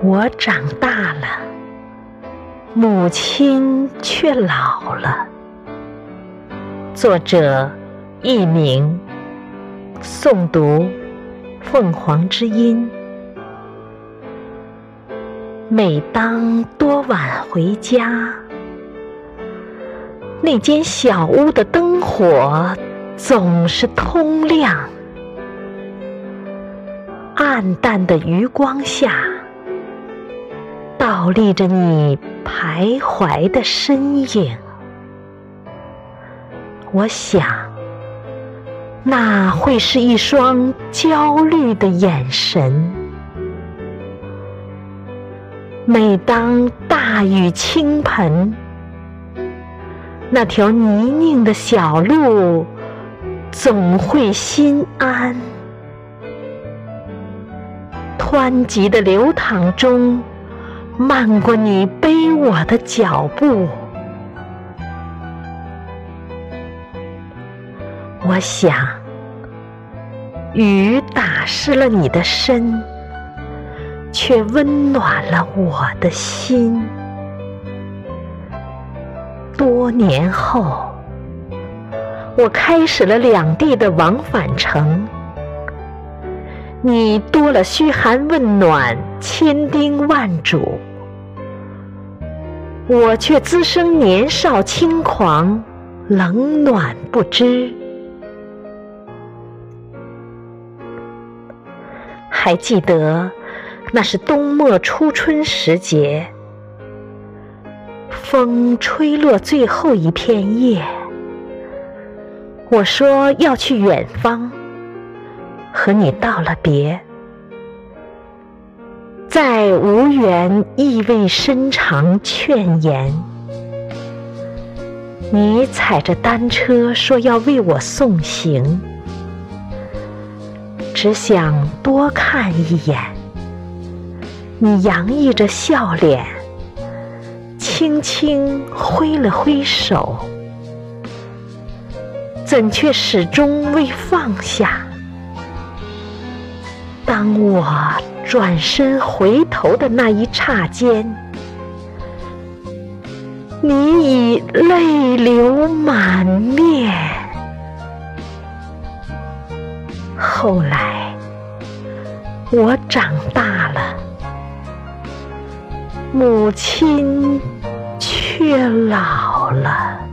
我长大了，母亲却老了。作者：佚名，诵读：凤凰之音。每当多晚回家，那间小屋的灯火总是通亮，暗淡的余光下。倒立着你徘徊的身影，我想，那会是一双焦虑的眼神。每当大雨倾盆，那条泥泞的小路总会心安。湍急的流淌中。漫过你背我的脚步，我想，雨打湿了你的身，却温暖了我的心。多年后，我开始了两地的往返程。你多了嘘寒问暖，千叮万嘱，我却滋生年少轻狂，冷暖不知。还记得那是冬末初春时节，风吹落最后一片叶，我说要去远方。和你道了别，再无缘意味深长劝言。你踩着单车说要为我送行，只想多看一眼。你洋溢着笑脸，轻轻挥了挥手，怎却始终未放下？当我转身回头的那一刹间，你已泪流满面。后来，我长大了，母亲却老了。